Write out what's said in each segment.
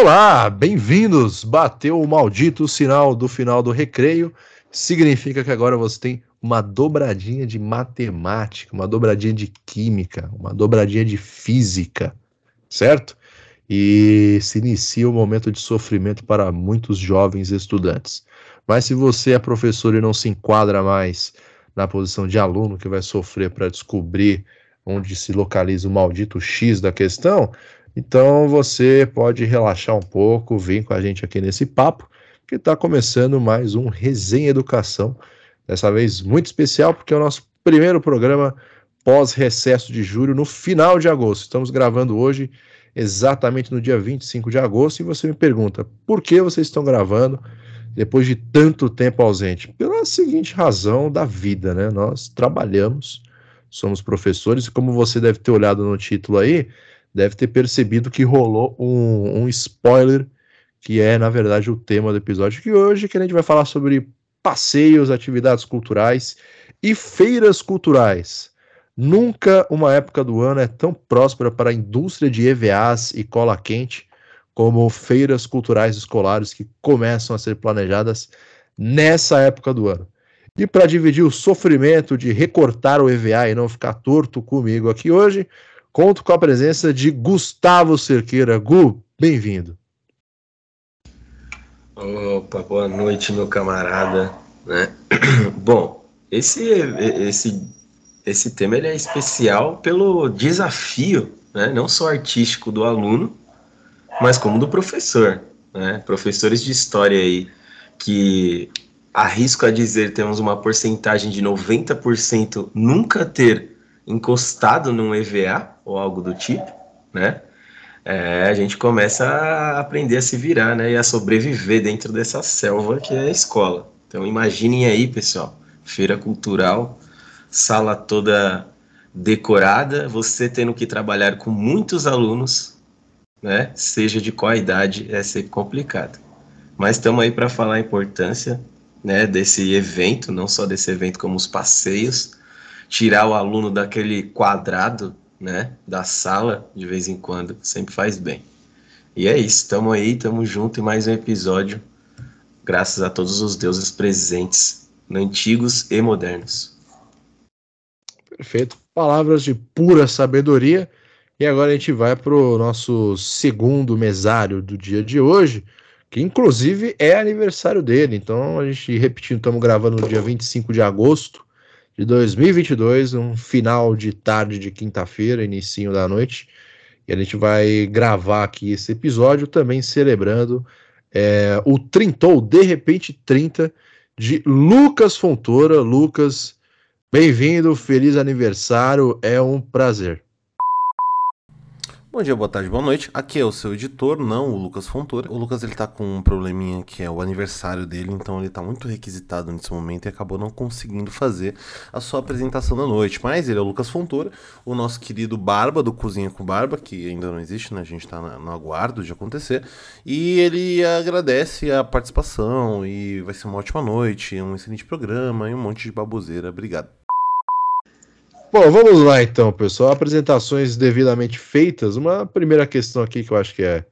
Olá! Bem-vindos! Bateu o maldito sinal do final do recreio. Significa que agora você tem uma dobradinha de matemática, uma dobradinha de química, uma dobradinha de física, certo? E se inicia um momento de sofrimento para muitos jovens estudantes. Mas se você é professor e não se enquadra mais na posição de aluno que vai sofrer para descobrir onde se localiza o maldito X da questão, então você pode relaxar um pouco, vir com a gente aqui nesse papo, que está começando mais um Resenha Educação. Dessa vez muito especial, porque é o nosso primeiro programa pós-recesso de julho, no final de agosto. Estamos gravando hoje, exatamente no dia 25 de agosto, e você me pergunta por que vocês estão gravando depois de tanto tempo ausente? Pela seguinte razão da vida, né? Nós trabalhamos, somos professores, e como você deve ter olhado no título aí, deve ter percebido que rolou um, um spoiler, que é, na verdade, o tema do episódio que hoje, que a gente vai falar sobre passeios, atividades culturais e feiras culturais. Nunca uma época do ano é tão próspera para a indústria de EVAs e cola quente como feiras culturais escolares que começam a ser planejadas nessa época do ano. E para dividir o sofrimento de recortar o EVA e não ficar torto comigo aqui hoje, Conto com a presença de Gustavo Cerqueira. Gu, bem-vindo. Opa, boa noite, meu camarada. Né? Bom, esse, esse, esse tema ele é especial pelo desafio, né? não só artístico do aluno, mas como do professor. Né? Professores de história aí que arrisco a dizer temos uma porcentagem de 90% nunca ter encostado num EVA ou algo do tipo, né? É, a gente começa a aprender a se virar, né? E a sobreviver dentro dessa selva que é a escola. Então imaginem aí, pessoal, feira cultural, sala toda decorada, você tendo que trabalhar com muitos alunos, né? Seja de qual idade, é ser complicado. Mas estamos aí para falar a importância, né? Desse evento, não só desse evento como os passeios, tirar o aluno daquele quadrado, né, da sala de vez em quando, sempre faz bem. E é isso, estamos aí, estamos junto em mais um episódio, graças a todos os deuses presentes, antigos e modernos. Perfeito, palavras de pura sabedoria. E agora a gente vai para o nosso segundo mesário do dia de hoje, que inclusive é aniversário dele. Então a gente repetindo, estamos gravando no dia 25 de agosto de 2022, um final de tarde de quinta-feira, início da noite. E a gente vai gravar aqui esse episódio também celebrando é, o Trintou, de repente 30, de Lucas Fontoura. Lucas, bem-vindo, feliz aniversário, é um prazer. Bom dia, boa tarde, boa noite. Aqui é o seu editor, não o Lucas Fontoura. O Lucas ele tá com um probleminha que é o aniversário dele, então ele tá muito requisitado nesse momento e acabou não conseguindo fazer a sua apresentação da noite. Mas ele é o Lucas Fontoura, o nosso querido Barba do Cozinha com Barba, que ainda não existe, né? A gente tá no aguardo de acontecer. E ele agradece a participação e vai ser uma ótima noite, um excelente programa e um monte de baboseira. Obrigado. Bom, vamos lá então, pessoal. Apresentações devidamente feitas. Uma primeira questão aqui que eu acho que é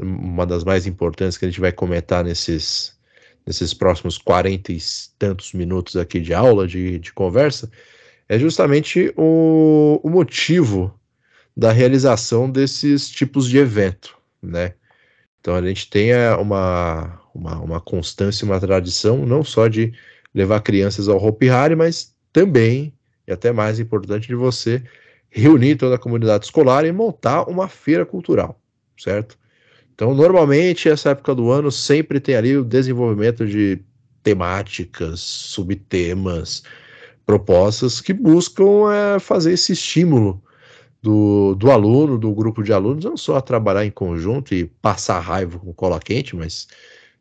uma das mais importantes que a gente vai comentar nesses, nesses próximos 40 e tantos minutos aqui de aula, de, de conversa, é justamente o, o motivo da realização desses tipos de evento, né? Então a gente tem uma, uma, uma constância, uma tradição, não só de levar crianças ao Hopi Hari, mas também e até mais importante de você reunir toda a comunidade escolar e montar uma feira cultural, certo? Então, normalmente, essa época do ano sempre tem ali o desenvolvimento de temáticas, subtemas, propostas que buscam é, fazer esse estímulo do, do aluno, do grupo de alunos, não só a trabalhar em conjunto e passar raiva com cola quente, mas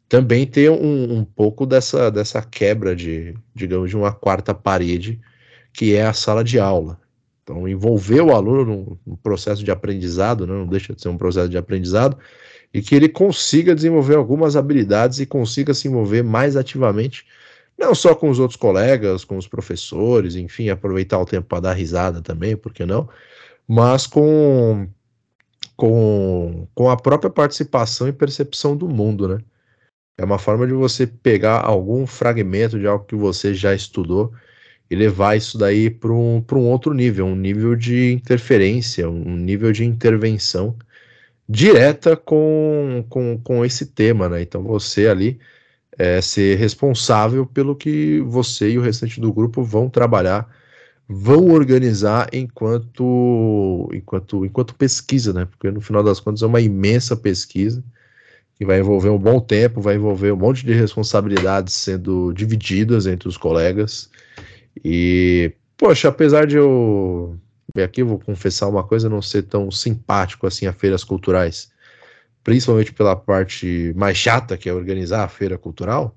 também ter um, um pouco dessa, dessa quebra de, digamos, de uma quarta parede que é a sala de aula. Então, envolver o aluno num, processo de aprendizado, né, não deixa de ser um processo de aprendizado, e que ele consiga desenvolver algumas habilidades e consiga se envolver mais ativamente, não só com os outros colegas, com os professores, enfim, aproveitar o tempo para dar risada também, por que não? Mas com, com, com a própria participação e percepção do mundo, né? É uma forma de você pegar algum fragmento de algo que você já estudou e levar isso daí para um, um outro nível, um nível de interferência, um nível de intervenção direta com, com, com esse tema, né? Então você ali é ser responsável pelo que você e o restante do grupo vão trabalhar, vão organizar enquanto enquanto enquanto pesquisa, né? Porque no final das contas é uma imensa pesquisa que vai envolver um bom tempo, vai envolver um monte de responsabilidades sendo divididas entre os colegas. E, poxa, apesar de eu. Aqui vou confessar uma coisa, não ser tão simpático assim a feiras culturais, principalmente pela parte mais chata, que é organizar a feira cultural,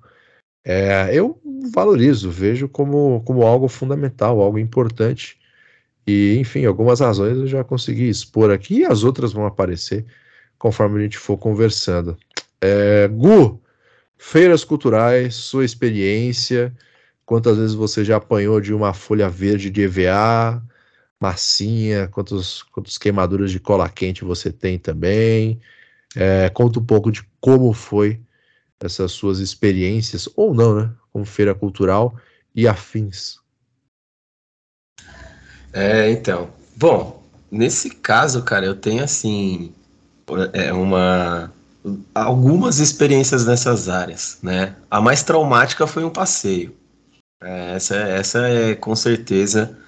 é, eu valorizo, vejo como, como algo fundamental, algo importante. E, enfim, algumas razões eu já consegui expor aqui e as outras vão aparecer conforme a gente for conversando. É, Gu, feiras culturais, sua experiência, quantas vezes você já apanhou de uma folha verde de EVA, massinha, quantos, quantas queimaduras de cola quente você tem também. É, conta um pouco de como foi essas suas experiências, ou não, né? Como feira cultural e afins. É, então. Bom, nesse caso, cara, eu tenho assim é uma algumas experiências nessas áreas, né? A mais traumática foi um passeio. É, essa, essa é com certeza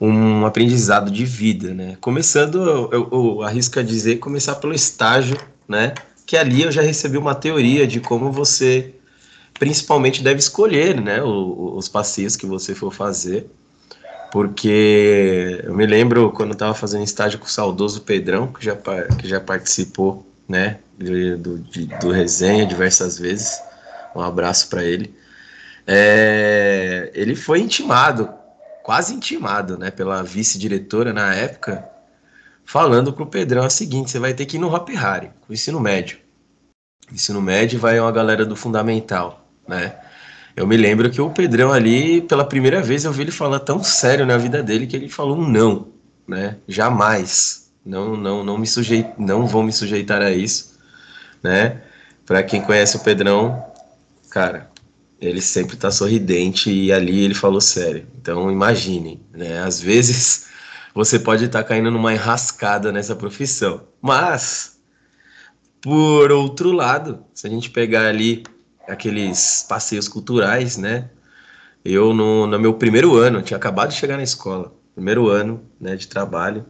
um aprendizado de vida, né? Começando, eu, eu, eu arrisco a dizer, começar pelo estágio, né? Que ali eu já recebi uma teoria de como você, principalmente, deve escolher, né? O, os passeios que você for fazer porque eu me lembro quando estava fazendo estágio com o saudoso Pedrão, que já, que já participou, né, do, do resenha diversas vezes, um abraço para ele, é, ele foi intimado, quase intimado, né, pela vice-diretora na época, falando para o Pedrão o seguinte, você vai ter que ir no Hop Harry, com o ensino médio. Ensino médio vai uma galera do fundamental, né, eu me lembro que o Pedrão ali, pela primeira vez, eu vi ele falar tão sério na vida dele que ele falou um não, né? Jamais. Não, não, não me sujeito, não vou me sujeitar a isso, né? Para quem conhece o Pedrão, cara, ele sempre tá sorridente e ali ele falou sério. Então imaginem, né? Às vezes você pode estar tá caindo numa enrascada nessa profissão, mas por outro lado, se a gente pegar ali aqueles passeios culturais, né? Eu, no, no meu primeiro ano, tinha acabado de chegar na escola, primeiro ano né, de trabalho,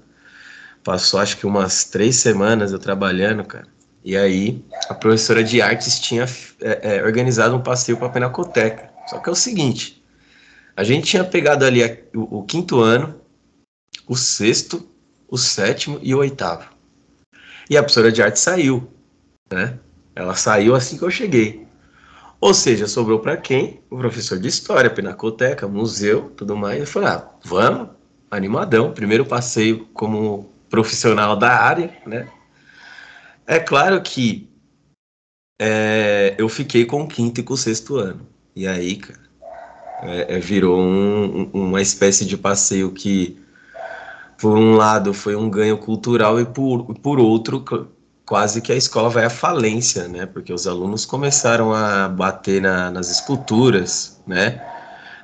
passou acho que umas três semanas eu trabalhando, cara. E aí a professora de artes tinha é, é, organizado um passeio para a Pinacoteca. Só que é o seguinte, a gente tinha pegado ali a, o, o quinto ano, o sexto, o sétimo e o oitavo. E a professora de arte saiu, né? Ela saiu assim que eu cheguei. Ou seja, sobrou para quem? O professor de história, pinacoteca, museu, tudo mais. Eu falei, ah, vamos, animadão. Primeiro passeio como profissional da área, né? É claro que é, eu fiquei com o quinto e com o sexto ano. E aí, cara, é, é, virou um, uma espécie de passeio que, por um lado, foi um ganho cultural e por, por outro, quase que a escola vai à falência, né? Porque os alunos começaram a bater na, nas esculturas, né?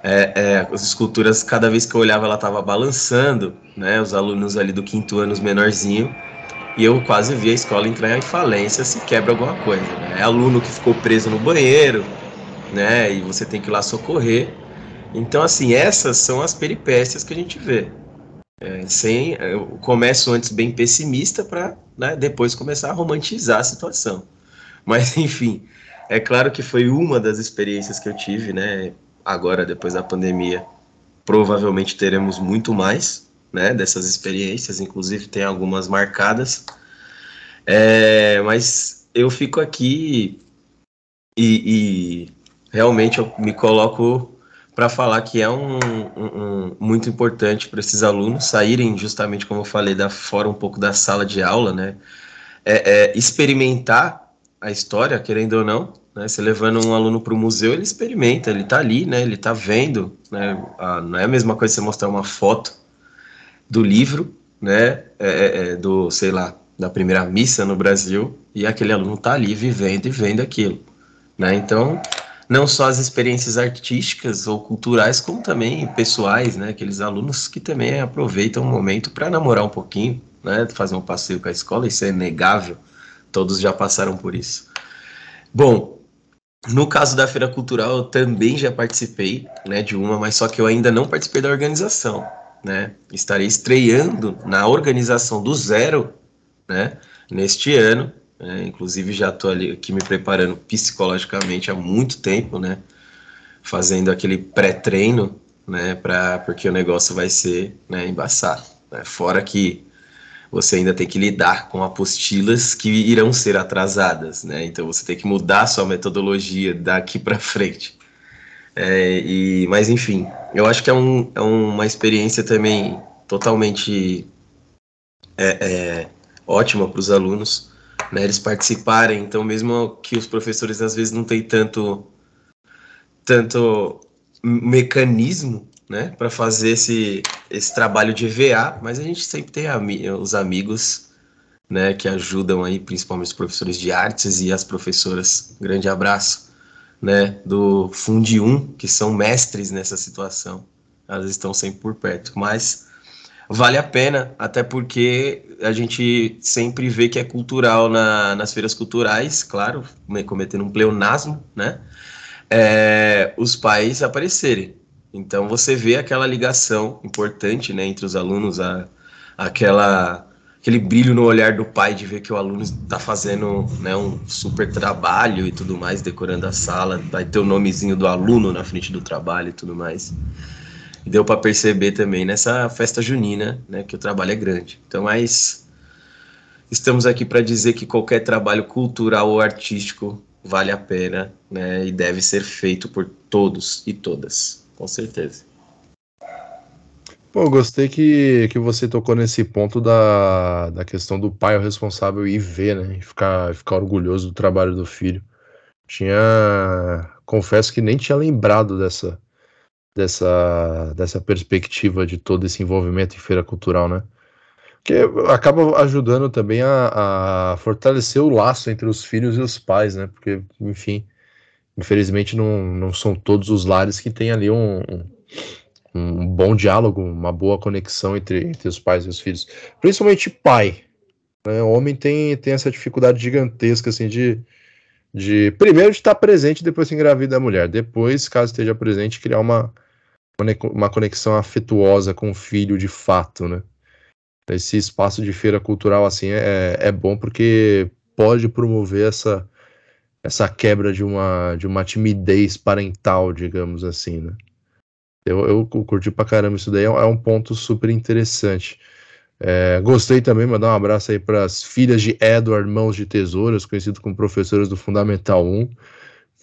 É, é, as esculturas, cada vez que eu olhava, ela estava balançando, né? Os alunos ali do quinto ano, os menorzinho, e eu quase vi a escola entrar em falência se quebra alguma coisa, né? É aluno que ficou preso no banheiro, né? E você tem que ir lá socorrer. Então, assim, essas são as peripécias que a gente vê. É, sem, eu começo antes bem pessimista para né, depois começar a romantizar a situação. Mas, enfim, é claro que foi uma das experiências que eu tive, né? Agora, depois da pandemia, provavelmente teremos muito mais, né? Dessas experiências, inclusive tem algumas marcadas. É, mas eu fico aqui e, e realmente eu me coloco para falar que é um, um, um muito importante para esses alunos saírem justamente como eu falei da fora um pouco da sala de aula, né? É, é experimentar a história, querendo ou não, né? Você levando um aluno para o museu, ele experimenta, ele está ali, né? Ele está vendo, né? Ah, não é a mesma coisa você mostrar uma foto do livro, né? É, é, é, do, sei lá, da primeira missa no Brasil e aquele aluno está ali vivendo e vendo aquilo. Né? Então, não só as experiências artísticas ou culturais, como também pessoais, né? aqueles alunos que também aproveitam o momento para namorar um pouquinho, né? fazer um passeio com a escola, isso é inegável, todos já passaram por isso. Bom, no caso da Feira Cultural, eu também já participei né, de uma, mas só que eu ainda não participei da organização. Né? Estarei estreando na organização do zero né, neste ano. Né? Inclusive já estou ali aqui me preparando psicologicamente há muito tempo, né? Fazendo aquele pré-treino, né? Pra, porque o negócio vai ser né, embaçado. Né? Fora que você ainda tem que lidar com apostilas que irão ser atrasadas, né? Então você tem que mudar sua metodologia daqui para frente. É, e, mas enfim, eu acho que é, um, é uma experiência também totalmente é, é, ótima para os alunos, né, eles participarem. Então, mesmo que os professores às vezes não têm tanto, tanto mecanismo né, para fazer esse, esse trabalho de VA, mas a gente sempre tem ami os amigos né, que ajudam aí, principalmente os professores de artes e as professoras. Grande abraço. Né, do Fundi 1, que são mestres nessa situação. Elas estão sempre por perto. Mas vale a pena, até porque a gente sempre vê que é cultural na, nas feiras culturais, claro, cometendo um pleonasmo, né? É, os pais aparecerem. Então você vê aquela ligação importante né, entre os alunos, a, aquela, aquele brilho no olhar do pai de ver que o aluno está fazendo né, um super trabalho e tudo mais, decorando a sala, vai ter o nomezinho do aluno na frente do trabalho e tudo mais deu para perceber também nessa festa junina, né, que o trabalho é grande. Então, mas estamos aqui para dizer que qualquer trabalho cultural ou artístico vale a pena, né, e deve ser feito por todos e todas, com certeza. Pô, gostei que, que você tocou nesse ponto da, da questão do pai o responsável ir ver, né, e ficar, ficar orgulhoso do trabalho do filho. Tinha, confesso que nem tinha lembrado dessa, dessa, dessa perspectiva de todo esse envolvimento em feira cultural, né? Que acaba ajudando também a, a fortalecer o laço entre os filhos e os pais, né? Porque, enfim, infelizmente não, não são todos os lares que têm ali um, um, um bom diálogo, uma boa conexão entre, entre os pais e os filhos. Principalmente pai. Né? O homem tem, tem essa dificuldade gigantesca, assim, de, de primeiro de estar presente depois se a mulher. Depois, caso esteja presente, criar uma uma conexão afetuosa com o filho de fato, né? Esse espaço de feira cultural assim é, é bom porque pode promover essa essa quebra de uma de uma timidez parental, digamos assim, né? Eu, eu curti pra caramba isso daí, é, é um ponto super interessante. É, gostei também, mandar um abraço aí para as filhas de Edward Mãos de Tesouras, conhecido como professoras do Fundamental 1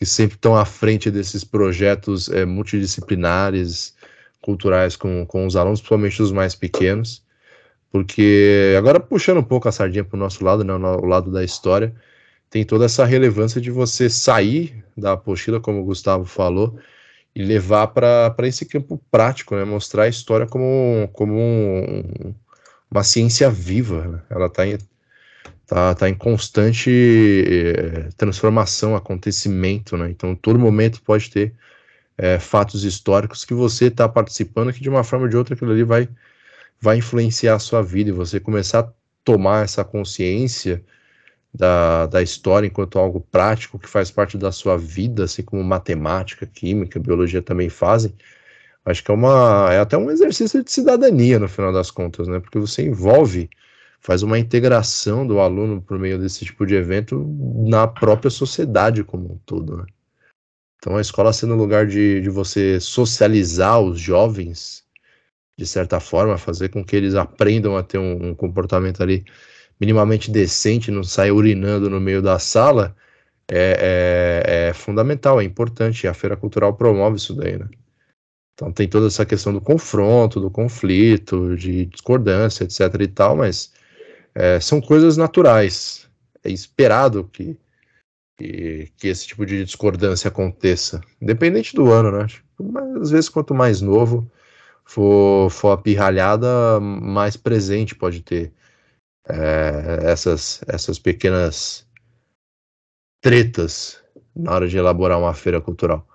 que sempre estão à frente desses projetos é, multidisciplinares, culturais com, com os alunos, principalmente os mais pequenos, porque agora puxando um pouco a sardinha para o nosso lado, né, o lado da história, tem toda essa relevância de você sair da apostila, como o Gustavo falou, e levar para esse campo prático, né, mostrar a história como, como um, uma ciência viva, né? ela está tá, tá em constante eh, transformação, acontecimento, né? Então, todo momento pode ter é, fatos históricos que você está participando, que de uma forma ou de outra aquilo ali vai, vai influenciar a sua vida e você começar a tomar essa consciência da, da história enquanto algo prático que faz parte da sua vida, assim como matemática, química, biologia também fazem. Acho que é uma é até um exercício de cidadania no final das contas, né? Porque você envolve faz uma integração do aluno por meio desse tipo de evento na própria sociedade como um todo. Né? Então a escola sendo lugar de, de você socializar os jovens, de certa forma, fazer com que eles aprendam a ter um, um comportamento ali minimamente decente, não sair urinando no meio da sala, é, é, é fundamental, é importante. A feira cultural promove isso daí, né? Então tem toda essa questão do confronto, do conflito, de discordância, etc e tal, mas é, são coisas naturais. É esperado que, que, que, esse tipo de discordância aconteça, independente do ano, né? Mas, às vezes, quanto mais novo for, for a pirralhada, mais presente pode ter é, essas, essas pequenas tretas na hora de elaborar uma feira cultural.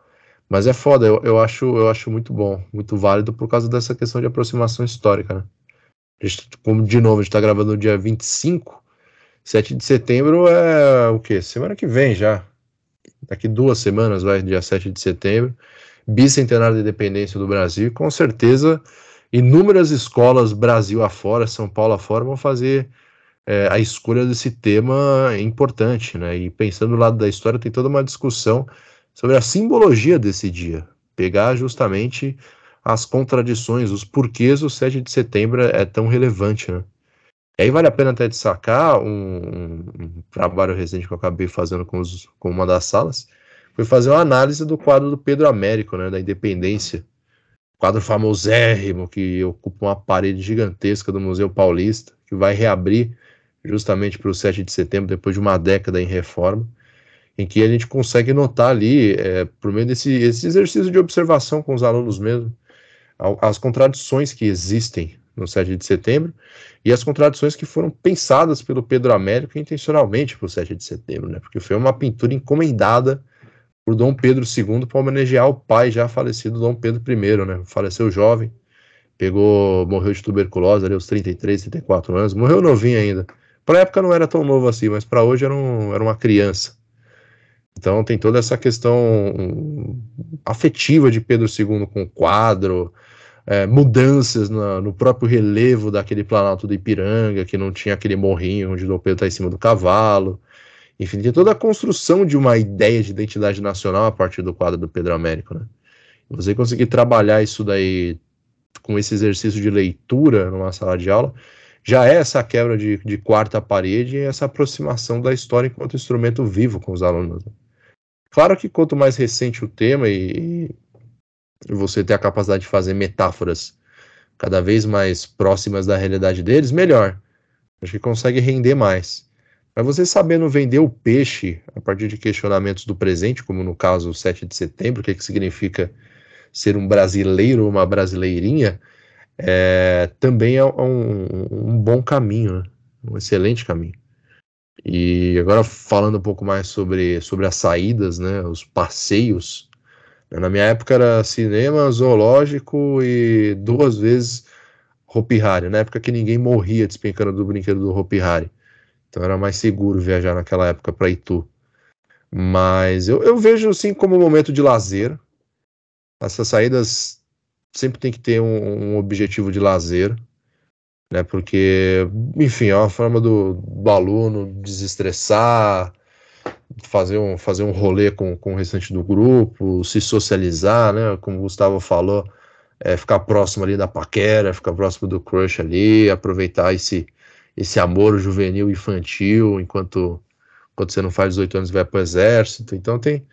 Mas é foda, eu, eu, acho, eu acho muito bom, muito válido por causa dessa questão de aproximação histórica, né? Gente, como de novo, a gente tá gravando no dia 25, 7 de setembro é o quê? Semana que vem já. Daqui duas semanas, vai, dia 7 de setembro. Bicentenário da independência do Brasil. Com certeza, inúmeras escolas Brasil afora, São Paulo afora, vão fazer é, a escolha desse tema importante, né? E pensando do lado da história, tem toda uma discussão sobre a simbologia desse dia, pegar justamente as contradições, os porquês o 7 de setembro é tão relevante, né? E aí vale a pena até destacar um, um, trabalho recente que eu acabei fazendo com, os, com uma das salas, foi fazer uma análise do quadro do Pedro Américo, né, da Independência, quadro famosérrimo que ocupa uma parede gigantesca do Museu Paulista, que vai reabrir justamente para o 7 de setembro, depois de uma década em reforma em que a gente consegue notar ali, é, por meio desse exercício de observação com os alunos mesmo, as contradições que existem no 7 de setembro e as contradições que foram pensadas pelo Pedro Américo intencionalmente para o 7 de setembro, né? Porque foi uma pintura encomendada por Dom Pedro II para homenagear o pai já falecido Dom Pedro I, né? Faleceu jovem, pegou, morreu de tuberculose ali aos 33, 34 anos, morreu novinho ainda. Para época não era tão novo assim, mas para hoje era, um, era uma criança. Então tem toda essa questão afetiva de Pedro II com o quadro, é, mudanças na, no próprio relevo daquele Planalto do Ipiranga, que não tinha aquele morrinho onde Dom Pedro está em cima do cavalo. Enfim, tem toda a construção de uma ideia de identidade nacional a partir do quadro do Pedro Américo. Né? Você conseguir trabalhar isso daí com esse exercício de leitura numa sala de aula, já é essa quebra de, de quarta parede e essa aproximação da história enquanto instrumento vivo com os alunos. Né? Claro que quanto mais recente o tema e, e você ter a capacidade de fazer metáforas cada vez mais próximas da realidade deles, melhor. Acho que consegue render mais. Mas você sabendo vender o peixe a partir de questionamentos do presente, como no caso 7 de setembro, o que, que significa ser um brasileiro ou uma brasileirinha, é, também é um, um bom caminho, né? um excelente caminho. E agora falando um pouco mais sobre, sobre as saídas, né, os passeios. Na minha época era cinema, zoológico e duas vezes Hopi Hari, na época que ninguém morria despencando do brinquedo do Hopi Hari. Então era mais seguro viajar naquela época para Itu. Mas eu, eu vejo assim como um momento de lazer. Essas saídas sempre tem que ter um, um objetivo de lazer né? Porque, enfim, é uma forma do, do aluno desestressar, fazer um, fazer um rolê com, com o restante do grupo, se socializar, né? Como o Gustavo falou, é, ficar próximo ali da paquera, ficar próximo do crush ali, aproveitar esse, esse amor juvenil infantil enquanto, enquanto você não faz 18 anos e vai para o exército. Então tem,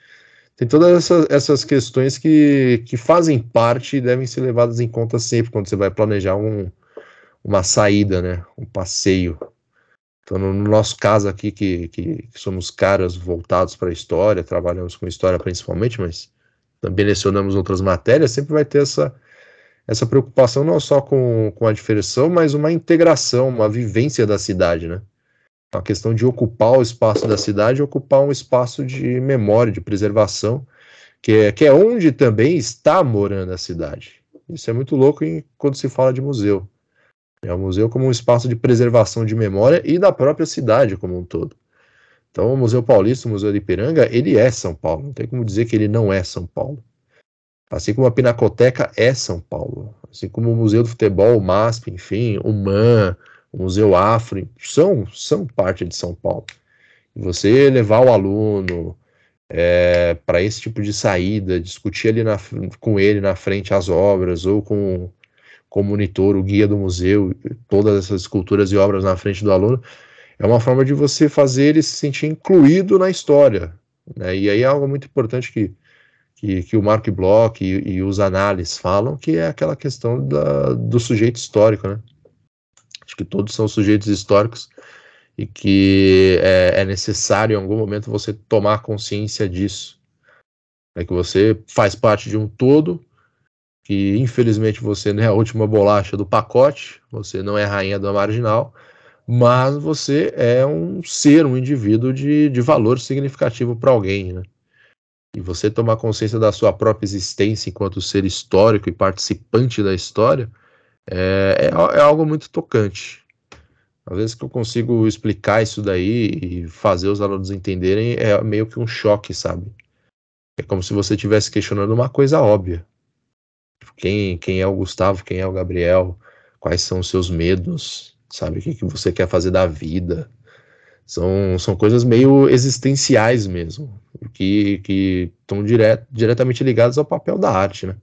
tem todas essas, essas questões que, que fazem parte e devem ser levadas em conta sempre quando você vai planejar um, uma saída, né? Um passeio. Então, no, nosso caso aqui, que, que, que somos caras voltados para a história, trabalhamos com história principalmente, mas também lecionamos outras matérias, sempre vai ter essa, essa preocupação não só com, com a diversão, mas uma integração, uma vivência da cidade, né? A questão de ocupar o espaço da cidade, ocupar um espaço de memória, de preservação, que é, que é onde também está morando a cidade. Isso é muito louco em, quando se fala de museu. É o museu como um espaço de preservação de memória e da própria cidade como um todo. Então, o Museu Paulista, o Museu de Ipiranga, ele é São Paulo. Não tem como dizer que ele não é São Paulo. Assim como a Pinacoteca é São Paulo. Assim como o Museu do Futebol, o MASP, enfim, o MAN, o Museu Afro, são, são parte de São Paulo. Você levar o aluno é, para esse tipo de saída, discutir ali na, com ele na frente as obras, ou com como monitor, o guia do museu, todas essas esculturas e obras na frente do aluno, é uma forma de você fazer ele se sentir incluído na história. Né? E aí é algo muito importante que, que, que o Mark Bloch e, e, os análises falam, que é aquela questão da, do sujeito histórico. Né? Acho que todos são sujeitos históricos e que é, é necessário em algum momento você tomar consciência disso. É que você faz parte de um todo que infelizmente você não é a última bolacha do pacote, você não é rainha da marginal, mas você é um ser, um indivíduo de, de valor significativo para alguém, né? E você tomar consciência da sua própria existência enquanto ser histórico e participante da história é, é, é algo muito tocante. Às vezes que eu consigo explicar isso daí e fazer os alunos entenderem, é meio que um choque, sabe? É como se você estivesse questionando uma coisa óbvia. Quem, quem é o Gustavo, quem é o Gabriel, quais são os seus medos, sabe? O que, que você quer fazer da vida. São, são coisas meio existenciais mesmo, que estão diret, diretamente ligadas ao papel da arte, né?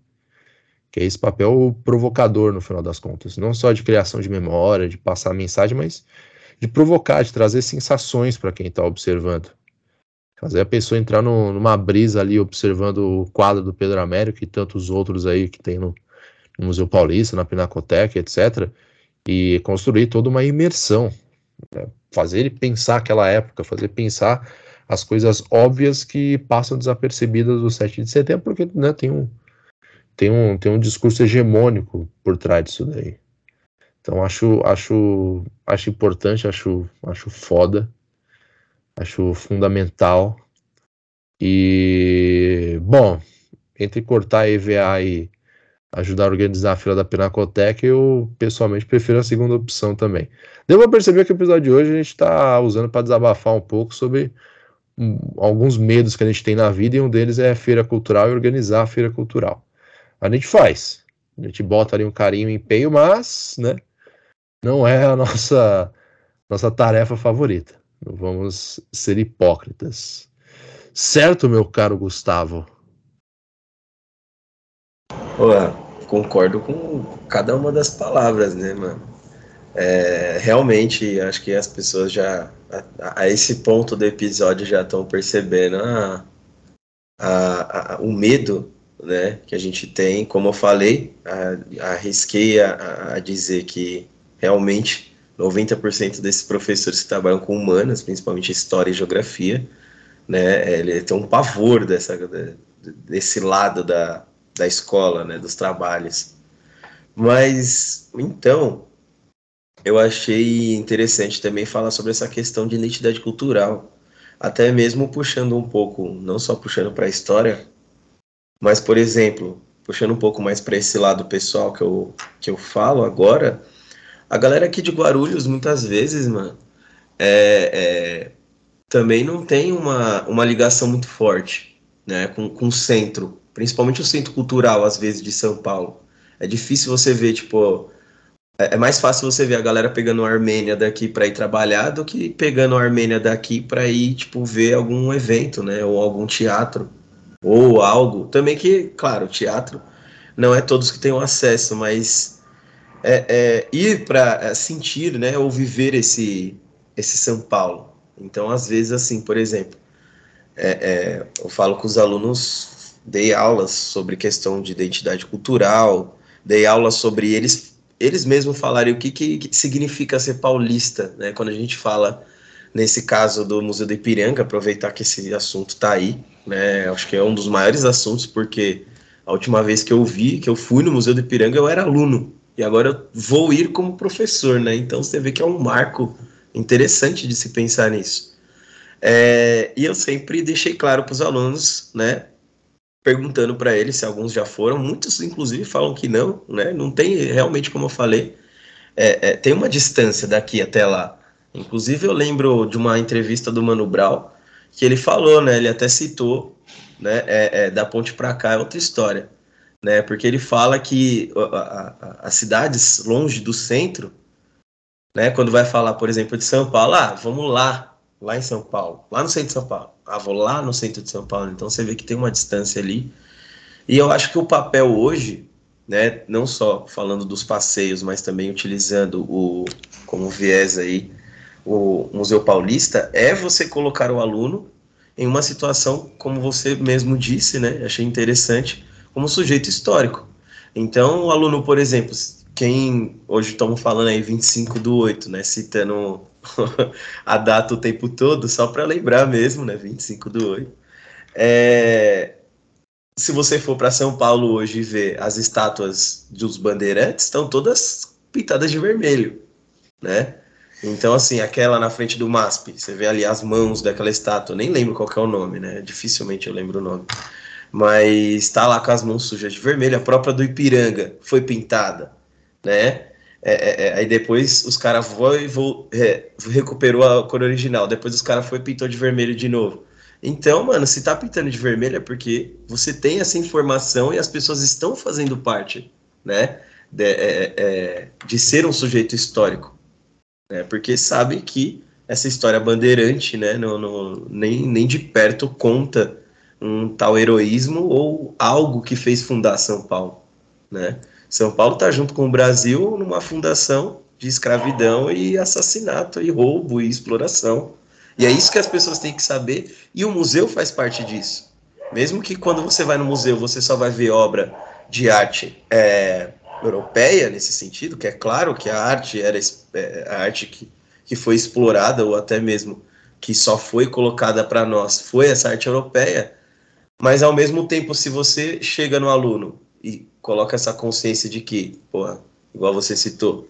Que é esse papel provocador, no final das contas. Não só de criação de memória, de passar mensagem, mas de provocar, de trazer sensações para quem está observando. Fazer a pessoa entrar no, numa brisa ali observando o quadro do Pedro Américo e tantos outros aí que tem no, no Museu Paulista, na Pinacoteca, etc. E construir toda uma imersão. Né? Fazer ele pensar aquela época, fazer pensar as coisas óbvias que passam desapercebidas do 7 de setembro, porque né, tem, um, tem, um, tem um discurso hegemônico por trás disso daí. Então acho, acho, acho importante, acho, acho foda Acho fundamental. E, bom, entre cortar EVA e ajudar a organizar a fila da Pinacoteca, eu pessoalmente prefiro a segunda opção também. Deu pra perceber que o episódio de hoje a gente está usando para desabafar um pouco sobre um, alguns medos que a gente tem na vida, e um deles é a feira cultural e organizar a feira cultural. A gente faz, a gente bota ali um carinho e empenho, mas, né, não é a nossa, nossa tarefa favorita. Não vamos ser hipócritas. Certo, meu caro Gustavo? Ué, concordo com cada uma das palavras, né, mano? É, realmente, acho que as pessoas já, a, a, esse ponto do episódio, já estão percebendo a, a, o medo né, que a gente tem. Como eu falei, arrisquei a, dizer que realmente 90% desses professores que trabalham com humanas, principalmente história e geografia, né, ele tem um pavor dessa, desse lado da, da escola, né, dos trabalhos. Mas, então, eu achei interessante também falar sobre essa questão de identidade cultural, até mesmo puxando um pouco, não só puxando para a história, mas, por exemplo, puxando um pouco mais para esse lado pessoal que eu, que eu falo agora, a galera aqui de Guarulhos, muitas vezes, mano, é, é, também não tem uma, uma ligação muito forte né, com, com o centro, principalmente o centro cultural, às vezes, de São Paulo. É difícil você ver, tipo, é, é mais fácil você ver a galera pegando a Armênia daqui para ir trabalhar do que pegando a Armênia daqui para ir, tipo, ver algum evento, né, ou algum teatro, ou algo. Também que, claro, teatro não é todos que têm acesso, mas é, é, ir para é, sentir, né, ou viver esse, esse São Paulo. Então, às vezes, assim, por exemplo, é, é, eu falo com os alunos, dei aulas sobre questão de identidade cultural, dei aulas sobre eles, eles mesmos falarem o que, que significa ser paulista, né, quando a gente fala, nesse caso do Museu do Ipiranga, aproveitar que esse assunto está aí, né, acho que é um dos maiores assuntos, porque a última vez que eu vi, que eu fui no Museu do Ipiranga, eu era aluno, e agora eu vou ir como professor, né? Então você vê que é um marco interessante de se pensar nisso. É, e eu sempre deixei claro para os alunos, né? Perguntando para eles se alguns já foram, muitos inclusive falam que não, né? Não tem realmente, como eu falei, é, é, tem uma distância daqui até lá. Inclusive eu lembro de uma entrevista do Mano Brown que ele falou, né? Ele até citou, né? É, é, da ponte para cá é outra história né? Porque ele fala que as cidades longe do centro, né? Quando vai falar, por exemplo, de São Paulo, ah, vamos lá, lá em São Paulo, lá no centro de São Paulo, ah, vou lá no centro de São Paulo. Então você vê que tem uma distância ali. E eu acho que o papel hoje, né? Não só falando dos passeios, mas também utilizando o como viés aí o Museu Paulista, é você colocar o aluno em uma situação, como você mesmo disse, né? Achei interessante como sujeito histórico. Então, o aluno, por exemplo, quem hoje estamos falando aí 25 do 8, né, citando a data o tempo todo, só para lembrar mesmo, né, 25 do 8. É, se você for para São Paulo hoje ver as estátuas dos bandeirantes, estão todas pintadas de vermelho, né? Então, assim, aquela na frente do MASP, você vê ali as mãos daquela estátua, nem lembro qual é o nome, né? Dificilmente eu lembro o nome. Mas tá lá com as mãos sujas de vermelho, a própria do Ipiranga foi pintada, né? É, é, é aí depois os caras foi, é, recuperou a cor original, depois os caras foi pintou de vermelho de novo. Então, mano, se tá pintando de vermelho é porque você tem essa informação e as pessoas estão fazendo parte, né? De, é, é, de ser um sujeito histórico né? Porque sabe que essa história bandeirante, né, no, no, nem, nem de perto conta um tal heroísmo ou algo que fez fundar São Paulo, né? São Paulo está junto com o Brasil numa fundação de escravidão e assassinato e roubo e exploração. E é isso que as pessoas têm que saber e o museu faz parte disso. Mesmo que quando você vai no museu você só vai ver obra de arte é, europeia nesse sentido, que é claro que a arte era é, a arte que, que foi explorada ou até mesmo que só foi colocada para nós foi essa arte europeia, mas ao mesmo tempo se você chega no aluno e coloca essa consciência de que, porra, igual você citou,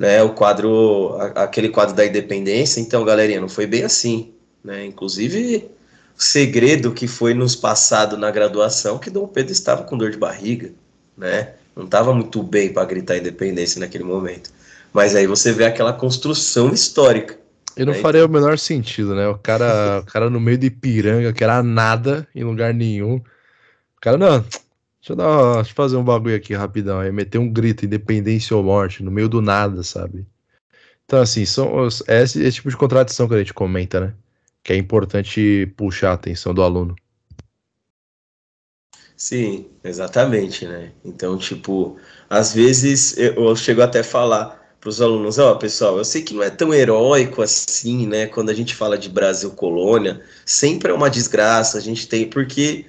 né, o quadro, aquele quadro da independência, então, galerinha, não foi bem assim, né, inclusive o segredo que foi nos passado na graduação que Dom Pedro estava com dor de barriga, né, não estava muito bem para gritar independência naquele momento. Mas aí você vê aquela construção histórica. E não né? faria o menor sentido, né? O cara, o cara no meio de Ipiranga, que era nada, em lugar nenhum. O cara, não, deixa eu, dar, deixa eu fazer um bagulho aqui rapidão. Aí meter um grito, independência ou morte, no meio do nada, sabe? Então, assim, são os, é esse, esse tipo de contradição que a gente comenta, né? Que é importante puxar a atenção do aluno. Sim, exatamente, né? Então, tipo, às vezes eu, eu chego até a falar para os alunos, ó, oh, pessoal, eu sei que não é tão heróico assim, né? Quando a gente fala de Brasil colônia, sempre é uma desgraça, a gente tem, porque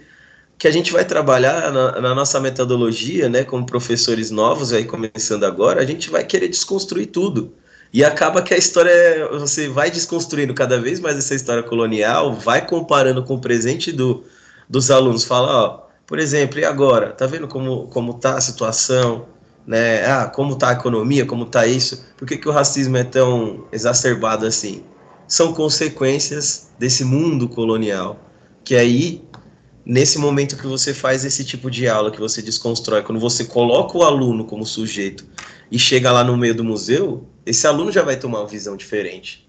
que a gente vai trabalhar na, na, nossa metodologia, né, como professores novos, aí começando agora, a gente vai querer desconstruir tudo. E acaba que a história, você vai desconstruindo cada vez mais essa história colonial, vai comparando com o presente do, dos alunos, fala, ó, por exemplo, e agora? Tá vendo como, como tá a situação? Né? Ah, como tá a economia, como tá isso? Por que, que o racismo é tão exacerbado assim? São consequências desse mundo colonial. Que aí, nesse momento que você faz esse tipo de aula, que você desconstrói, quando você coloca o aluno como sujeito e chega lá no meio do museu, esse aluno já vai tomar uma visão diferente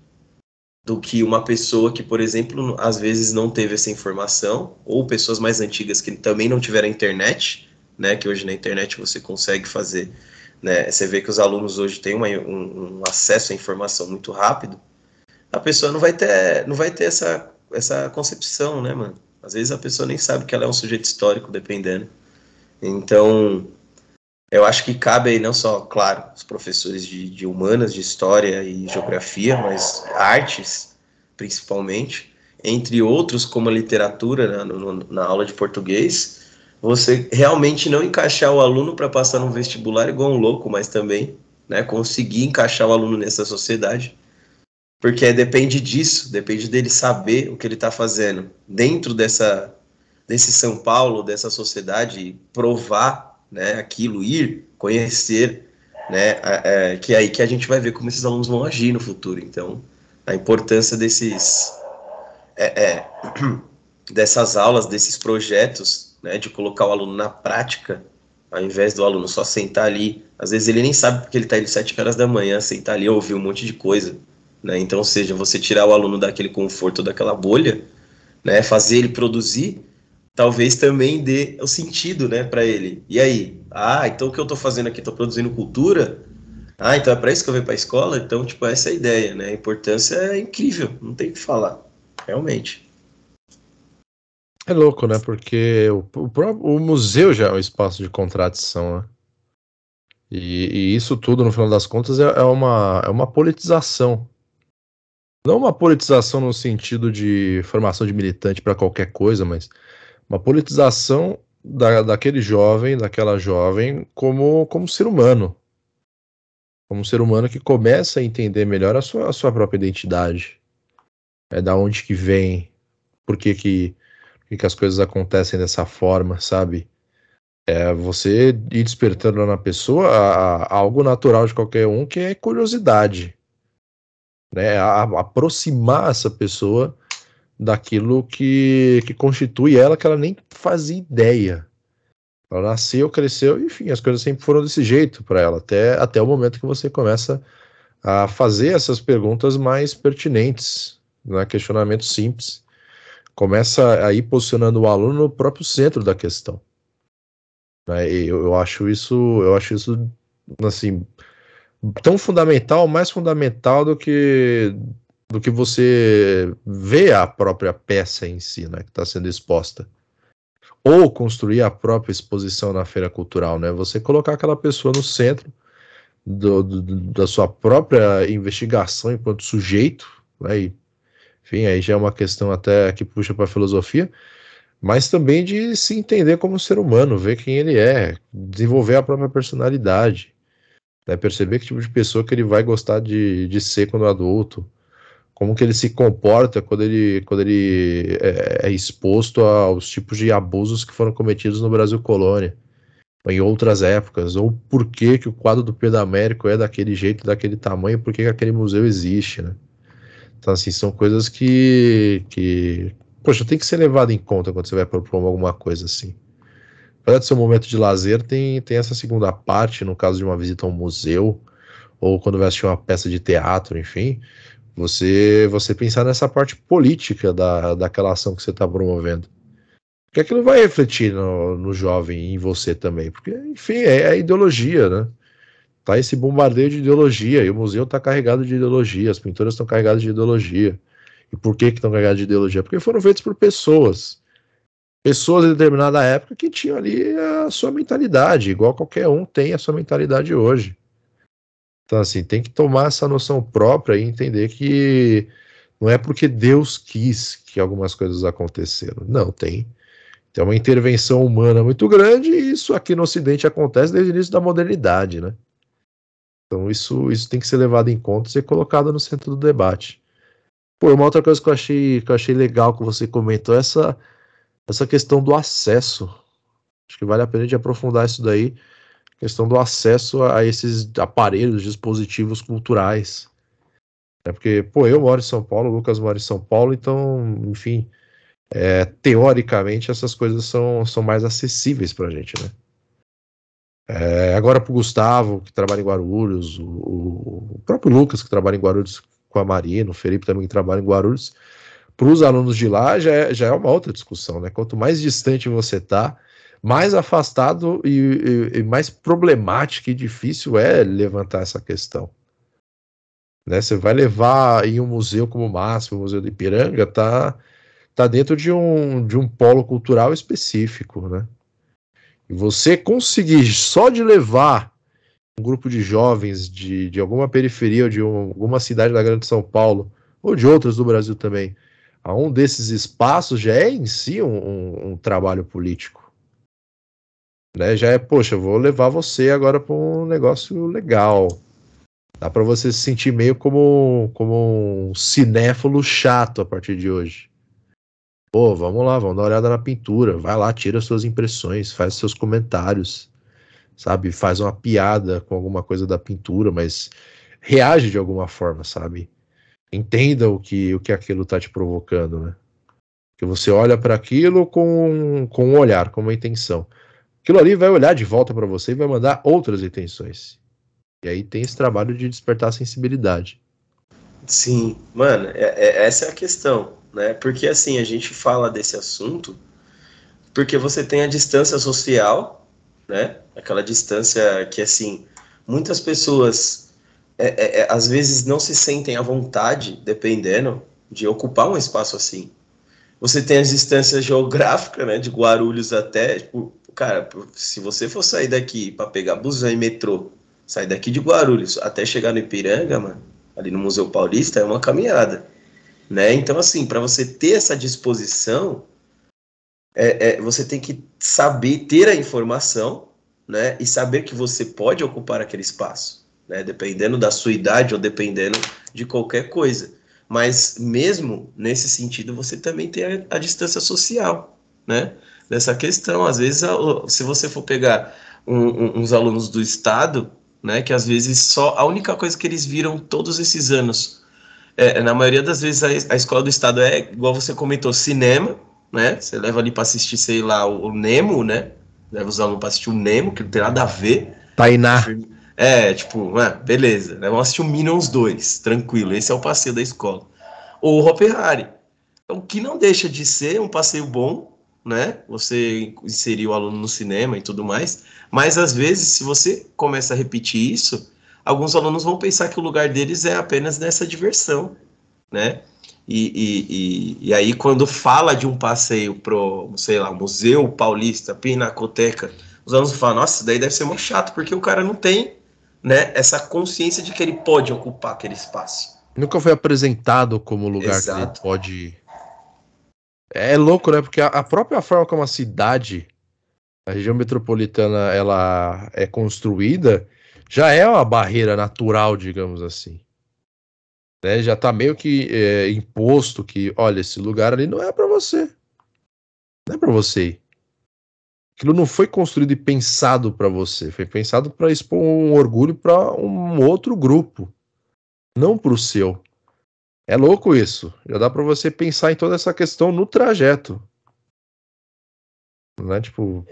do que uma pessoa que, por exemplo, às vezes não teve essa informação, ou pessoas mais antigas que também não tiveram internet, né, que hoje na internet você consegue fazer, né, você vê que os alunos hoje têm uma, um, um, acesso à informação muito rápido, a pessoa não vai ter, não vai ter essa, essa concepção, né, mano? Às vezes a pessoa nem sabe que ela é um sujeito histórico, dependendo. Então, eu acho que cabe aí não só, claro, os professores de, de humanas, de história e geografia, mas artes, principalmente, entre outros, como a literatura, né, no, na aula de português, você realmente não encaixar o aluno para passar no vestibular igual um louco, mas também né, conseguir encaixar o aluno nessa sociedade. Porque depende disso, depende dele saber o que ele está fazendo dentro dessa, desse São Paulo, dessa sociedade, provar né, aquilo, ir, conhecer, né, é, que é aí que a gente vai ver como esses alunos vão agir no futuro. Então, a importância desses, é, é, dessas aulas, desses projetos, né, de colocar o aluno na prática, ao invés do aluno só sentar ali, às vezes ele nem sabe porque ele está indo sete horas da manhã, sentar ali, ouvir um monte de coisa, né, então, seja, você tirar o aluno daquele conforto, daquela bolha, né, fazer ele produzir, talvez também dê o sentido, né, para ele. E aí? Ah, então o que eu estou fazendo aqui? Estou produzindo cultura? Ah, então é para isso que eu venho para a escola? Então, tipo, essa é a ideia, né? A importância é incrível, não tem o que falar, realmente. É louco, né? Porque o, o, o museu já é um espaço de contradição, né? E, e, isso tudo, no final das contas, é, é, uma, é uma politização. Não uma politização no sentido de formação de militante para qualquer coisa, mas uma politização da, daquele jovem, daquela jovem, como, como ser humano. Como ser humano que começa a entender melhor a sua, a sua própria identidade. É da onde que vem, por que que, que, que as coisas acontecem dessa forma, sabe? É você ir despertando na pessoa a, a algo natural de qualquer um, que é curiosidade. Né? A, aproximar essa pessoa daquilo que, que constitui ela, que ela nem fazia ideia. Ela nasceu, cresceu, enfim, as coisas sempre foram desse jeito para ela, até, até o momento que você começa a fazer essas perguntas mais pertinentes, né? questionamentos simples. Começa a ir posicionando o aluno no próprio centro da questão. Né? Eu acho isso, eu acho isso assim tão fundamental, mais fundamental do que do que você vê a própria peça em si, né, que está sendo exposta. Ou construir a própria exposição na feira cultural, né? Você colocar aquela pessoa no centro do, do, da sua própria investigação enquanto sujeito, né? E, enfim, aí já é uma questão até que puxa para a filosofia, mas também de se entender como ser humano, ver quem ele é, desenvolver a própria personalidade, né? perceber que tipo de pessoa que ele vai gostar de, de ser quando adulto, como que ele se comporta quando ele, quando ele é, é, exposto aos tipos de abusos que foram cometidos no Brasil colônia, em outras épocas, ou por que, que o quadro do Pedro Américo é daquele jeito, daquele tamanho, por que, que aquele museu existe, né? Então, assim, são coisas que, que, poxa, tem que ser levado em conta quando você vai propor alguma coisa assim. Apesar de ser um momento de lazer, tem, tem essa segunda parte, no caso de uma visita a um museu, ou quando vai assistir uma peça de teatro, enfim, você, você pensar nessa parte política da, daquela ação que você está promovendo. Porque aquilo vai refletir no, no jovem em você também. Porque, enfim, é, é a ideologia, né? Tá esse bombardeio de ideologia, e o museu está carregado de ideologia, as pinturas estão carregadas de ideologia. E por que estão carregadas de ideologia? Porque foram feitas por pessoas. Pessoas em determinada época que tinham ali a sua mentalidade, igual qualquer um tem a sua mentalidade hoje. Então, assim, tem que tomar essa noção própria e entender que não é porque Deus quis que algumas coisas aconteceram. Não, tem, tem uma intervenção humana muito grande e isso aqui no Ocidente acontece desde o início da modernidade, né? Então isso, isso tem que ser levado em conta e ser colocado no centro do debate. Pô, uma outra coisa que eu achei, que eu achei legal que você comentou essa, essa questão do acesso. Acho que vale a pena de aprofundar isso daí questão do acesso a esses aparelhos, dispositivos culturais. É porque, pô, eu moro em São Paulo, o Lucas mora em São Paulo, então, enfim, é, teoricamente essas coisas são, são mais acessíveis para a gente, né? É, agora para o Gustavo, que trabalha em Guarulhos, o, o, próprio Lucas, que trabalha em Guarulhos com a Marina, o Felipe também que trabalha em Guarulhos, para os alunos de lá já é, já é uma outra discussão, né? Quanto mais distante você está, mais afastado e, e, e, mais problemático e difícil é levantar essa questão. Né? Você vai levar em um museu como o MASP, o Museu do Ipiranga, tá, tá dentro de um, de um polo cultural específico, né? E você conseguir só de levar um grupo de jovens de, de alguma periferia ou de um, alguma cidade da Grande São Paulo, ou de outras do Brasil também, a um desses espaços já é em si um, um, um trabalho político né? Já é, poxa, vou levar você agora para um negócio legal. Dá para você se sentir meio como, como um cinéfilo chato a partir de hoje. Pô, vamos lá, vamos dar uma olhada na pintura. Vai lá, tira suas impressões, faz seus comentários, sabe? Faz uma piada com alguma coisa da pintura, mas reage de alguma forma, sabe? Entenda o que, o que aquilo tá te provocando, né? Que você olha para aquilo com, com um olhar, com uma intenção aquilo ali vai olhar de volta para você e vai mandar outras intenções. E aí tem esse trabalho de despertar a sensibilidade. Sim, mano, é, é, essa é a questão, né? Porque assim, a gente fala desse assunto porque você tem a distância social, né? Aquela distância que, assim, muitas pessoas é, é, é às vezes não se sentem à vontade, dependendo, de ocupar um espaço assim. Você tem as distâncias geográficas, né? De Guarulhos até, tipo, cara, se você for sair daqui para pegar busão e metrô, sair daqui de Guarulhos até chegar no Ipiranga, mano, ali no Museu Paulista, é uma caminhada, né? Então, assim, para você ter essa disposição, é, é, você tem que saber ter a informação, né? E saber que você pode ocupar aquele espaço, né? Dependendo da sua idade ou dependendo de qualquer coisa. Mas mesmo nesse sentido, você também tem a, a distância social, né? dessa questão. Às vezes, se você for pegar um, um, uns alunos do Estado, né, que às vezes só a única coisa que eles viram todos esses anos é, na maioria das vezes a, a, escola do estado é igual você comentou, cinema, né? Você leva ali para assistir, sei lá, o, o, Nemo, né? Leva os alunos para assistir o Nemo, que não tem nada a ver. Tainá. É, tipo, ah, beleza, né? vamos assistir o Minions 2, tranquilo, esse é o passeio da escola. Ou o Hop Harry. Então, que não deixa de ser um passeio bom, né? Você inserir o aluno no cinema e tudo mais, mas às vezes, se você começa a repetir isso, alguns alunos vão pensar que o lugar deles é apenas nessa diversão, né? E, e, e, e aí, quando fala de um passeio pro, sei lá, Museu Paulista, Pinacoteca, os alunos falam, nossa, daí deve ser muito chato, porque o cara não tem né, essa consciência de que ele pode ocupar aquele espaço. Nunca foi apresentado como lugar Exato. que ele pode. É louco, né? Porque a própria forma como a cidade, a região metropolitana, ela é construída, já é uma barreira natural, digamos assim. Né? Já está meio que é, imposto que, olha, esse lugar ali não é para você. Não é para você ir. Aquilo não foi construído e pensado para você, foi pensado para expor um orgulho para um outro grupo, não para o seu. É louco isso. Já dá para você pensar em toda essa questão no trajeto. Não é tipo,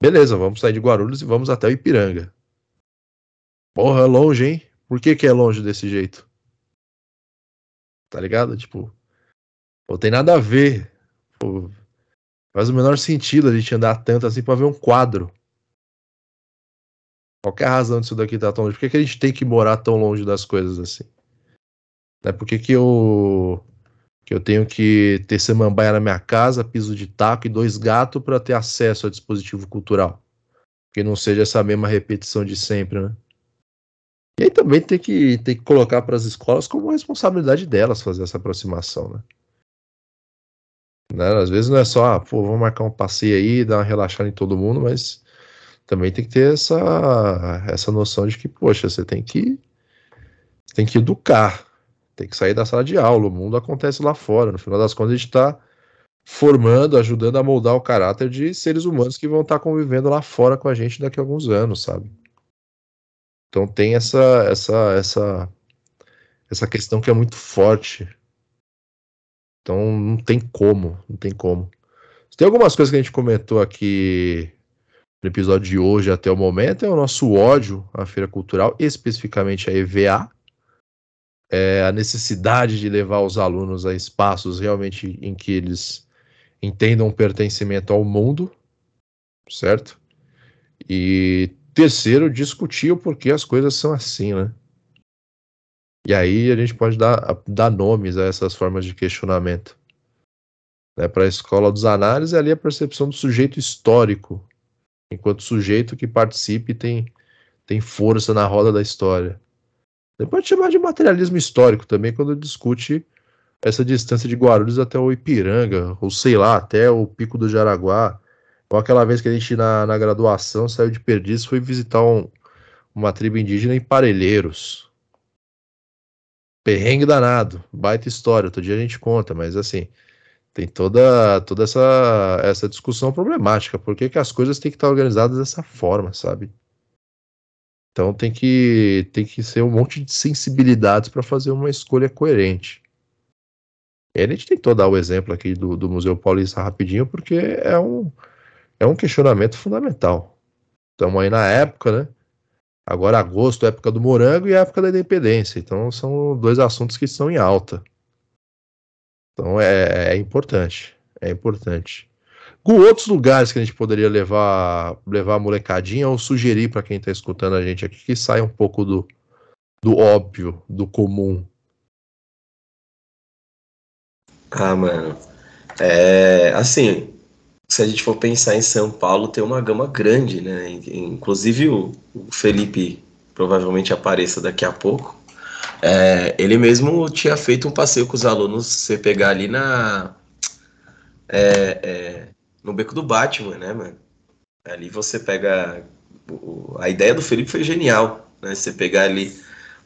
beleza, vamos sair de Guarulhos e vamos até o Ipiranga. Porra, é longe, hein? Por que, que é longe desse jeito? Tá ligado? Tipo, não tem nada a ver. Pô, faz o menor sentido a gente andar tanto assim pra ver um quadro. Qual é a razão disso daqui tá tão longe? Por que, que a gente tem que morar tão longe das coisas assim? Né? Por que, que eu que eu tenho que ter samambaia na minha casa, piso de taco e dois gatos para ter acesso ao dispositivo cultural? Que não seja essa mesma repetição de sempre, né? E aí também tem que, tem que colocar para as escolas como responsabilidade delas fazer essa aproximação, né? Né? Às vezes não é só, ah, pô, vamos marcar um passeio aí, dar uma relaxada em todo mundo, mas também tem que ter essa, essa noção de que, poxa, você tem que, tem que educar, tem que sair da sala de aula, o mundo acontece lá fora. No final das contas, a gente está formando, ajudando a moldar o caráter de seres humanos que vão estar tá convivendo lá fora com a gente daqui a alguns anos, sabe? Então tem essa essa essa essa questão que é muito forte. Então não tem como, não tem como. Tem algumas coisas que a gente comentou aqui no episódio de hoje até o momento é o nosso ódio à feira cultural, especificamente a EVA, é a necessidade de levar os alunos a espaços realmente em que eles entendam pertencimento ao mundo, certo? E Terceiro, discutir o porquê as coisas são assim, né? E aí a gente pode dar, dar nomes a essas formas de questionamento. Né? Para a escola dos análises, ali a percepção do sujeito histórico, enquanto sujeito que participe tem, tem força na roda da história. Você pode chamar de materialismo histórico também quando discute essa distância de Guarulhos até o Ipiranga, ou sei lá, até o Pico do Jaraguá, ou aquela vez que a gente, na, na graduação, saiu de Perdiz foi visitar um, uma tribo indígena em Parelheiros. Perrengue danado, baita história. Outro dia a gente conta, mas assim, tem toda, toda essa, essa discussão problemática. Por que, as coisas têm que estar organizadas dessa forma, sabe? Então tem que, tem que ser um monte de sensibilidades para fazer uma escolha coerente. E a gente tentou dar o exemplo aqui do, do Museu Paulista rapidinho, porque é um, é um questionamento fundamental. Estamos aí na época, né? Agora agosto, época do morango e época da independência. Então são dois assuntos que estão em alta. Então é, é importante. É importante. Com outros lugares que a gente poderia levar, levar a molecadinha ou sugerir para quem está escutando a gente aqui que saia um pouco do, do óbvio, do comum. Ah, mano. É, assim, se a gente for pensar em São Paulo, tem uma gama grande, né? Inclusive o Felipe provavelmente apareça daqui a pouco. É, ele mesmo tinha feito um passeio com os alunos, você pegar ali na. É, é, no beco do Batman, né, mano? Ali você pega. A ideia do Felipe foi genial, né? Você pegar ali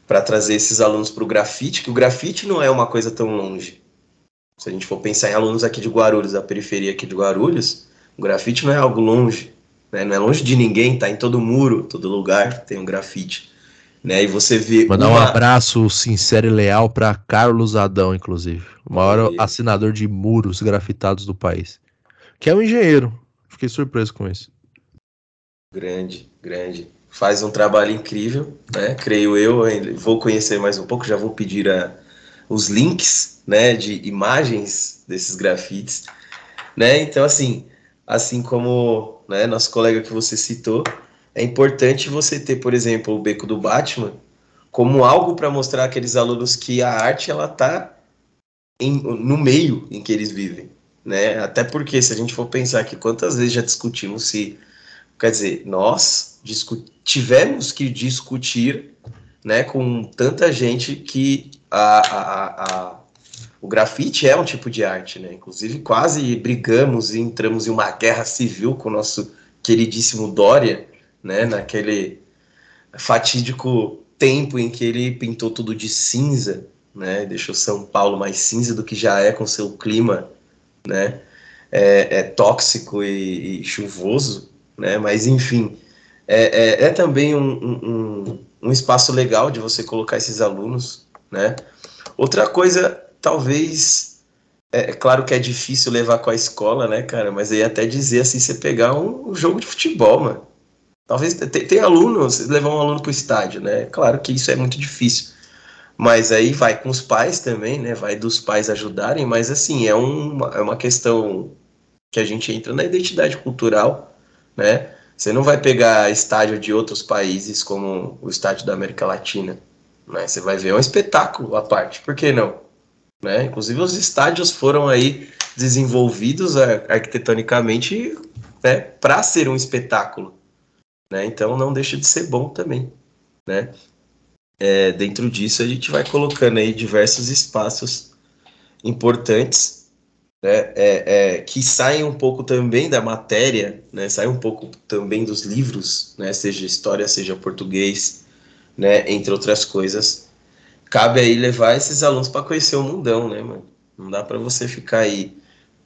para trazer esses alunos para o grafite, que o grafite não é uma coisa tão longe. Se a gente for pensar em alunos aqui de Guarulhos, da periferia aqui de Guarulhos, o grafite não é algo longe, né? não é longe de ninguém, tá em todo muro, todo lugar tem um grafite. né? E você vê. Mandar uma... um abraço sincero e leal para Carlos Adão, inclusive, o maior assinador de muros grafitados do país, que é um engenheiro. Fiquei surpreso com isso. Grande, grande. Faz um trabalho incrível, né? Creio eu. Vou conhecer mais um pouco, já vou pedir a, os links, né, de imagens desses grafites, né? Então, assim, assim como né, nosso colega que você citou, é importante você ter, por exemplo, o beco do Batman como algo para mostrar aqueles alunos que a arte ela tá em, no meio em que eles vivem, né? Até porque se a gente for pensar que quantas vezes já discutimos se, quer dizer, nós tivemos que discutir, né, com tanta gente que a, a, a, o grafite é um tipo de arte, né? Inclusive quase brigamos e entramos em uma guerra civil com o nosso queridíssimo Dória, né? Naquele fatídico tempo em que ele pintou tudo de cinza, né? Deixou São Paulo mais cinza do que já é com seu clima, né? É, é tóxico e, e, chuvoso, né? Mas enfim, é, é, é também um, um, um espaço legal de você colocar esses alunos, né? Outra coisa, talvez, é, é, claro que é difícil levar com a escola, né, cara? Mas aí até dizer assim, você pegar um, um jogo de futebol, mano. Talvez tem, tem alunos, levar um aluno para o estádio, né? Claro que isso é muito difícil. Mas aí vai com os pais também, né? Vai dos pais ajudarem, mas assim, é uma, é uma questão que a gente entra na identidade cultural, né? Você não vai pegar estádio de outros países como o estádio da América Latina, né? Você vai ver um espetáculo à parte, por que não? Né? Inclusive os estádios foram aí desenvolvidos arquitetonicamente né, para ser um espetáculo, né? Então não deixa de ser bom também, né? É, dentro disso a gente vai colocando aí diversos espaços importantes, né? É, é, que saem um pouco também da matéria, né? Saem um pouco também dos livros, né? Seja história, seja português, né, entre outras coisas. Cabe aí levar esses alunos para conhecer o mundão, né, mano? Não dá para você ficar aí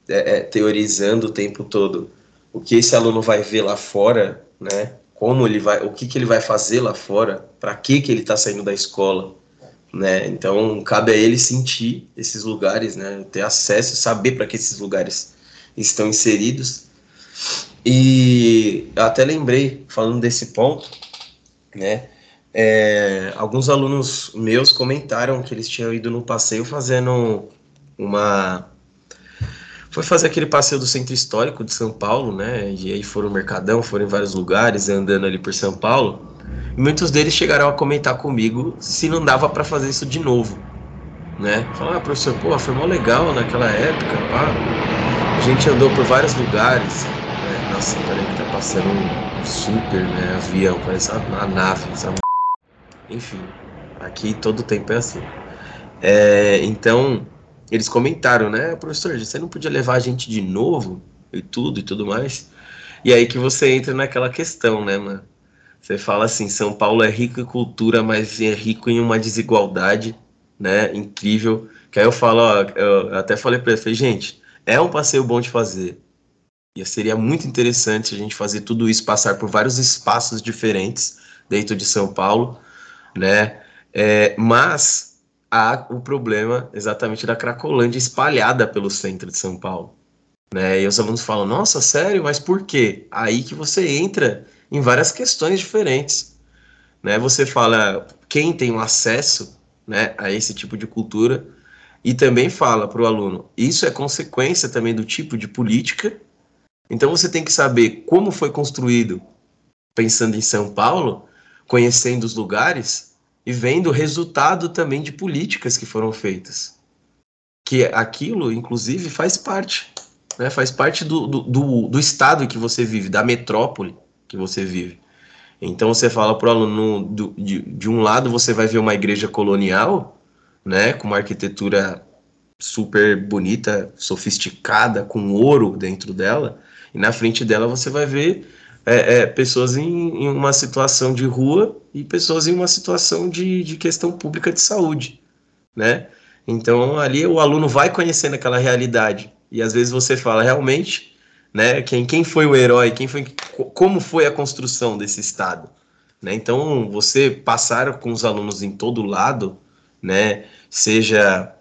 é, é, teorizando o tempo todo o que esse aluno vai ver lá fora, né? Como ele vai, o que, que ele vai fazer lá fora, para que que ele está saindo da escola, né? Então cabe a ele sentir esses lugares, né? Ter acesso, saber para que esses lugares estão inseridos. E até lembrei falando desse ponto, né? É, alguns alunos meus comentaram que eles tinham ido no passeio fazendo uma. Foi fazer aquele passeio do centro histórico de São Paulo, né? E aí foram no Mercadão, foram em vários lugares, andando ali por São Paulo. Muitos deles chegaram a comentar comigo se não dava para fazer isso de novo, né? Falar, ah, professor, pô, foi mó legal naquela época, pá. A gente andou por vários lugares. Né? Nossa, peraí que tá passando um super, né? Avião, parece uma nave, sabe? Enfim, aqui todo tempo é assim. É, então, eles comentaram, né, professor, você não podia levar a gente de novo e tudo e tudo mais. E aí que você entra naquela questão, né, mano? Você fala assim, São Paulo é rico em cultura, mas é rico em uma desigualdade, né, incrível. Que aí eu falo, ó, eu até falei para ele, falei, gente, é um passeio bom de fazer. E seria muito interessante a gente fazer tudo isso, passar por vários espaços diferentes dentro de São Paulo, né? É, mas há o problema exatamente da Cracolândia espalhada pelo centro de São Paulo. Né? E os alunos falam, nossa, sério, mas por quê? Aí que você entra em várias questões diferentes. Né? Você fala quem tem o acesso né, a esse tipo de cultura e também fala para o aluno, isso é consequência também do tipo de política. Então você tem que saber como foi construído, pensando em São Paulo, conhecendo os lugares e vendo o resultado também de políticas que foram feitas. Que aquilo, inclusive, faz parte. Né? Faz parte do, do, do, do estado que você vive, da metrópole que você vive. Então você fala para o aluno, do, de, de um lado você vai ver uma igreja colonial, né, com uma arquitetura super bonita, sofisticada, com ouro dentro dela, e na frente dela você vai ver é, é, pessoas em, em, uma situação de rua e pessoas em uma situação de, de questão pública de saúde, né? Então ali o aluno vai conhecendo aquela realidade e às vezes você fala realmente, né? Quem, quem foi o herói? Quem foi? Como foi a construção desse estado? Né? Então, você passar com os alunos em todo lado, né? seja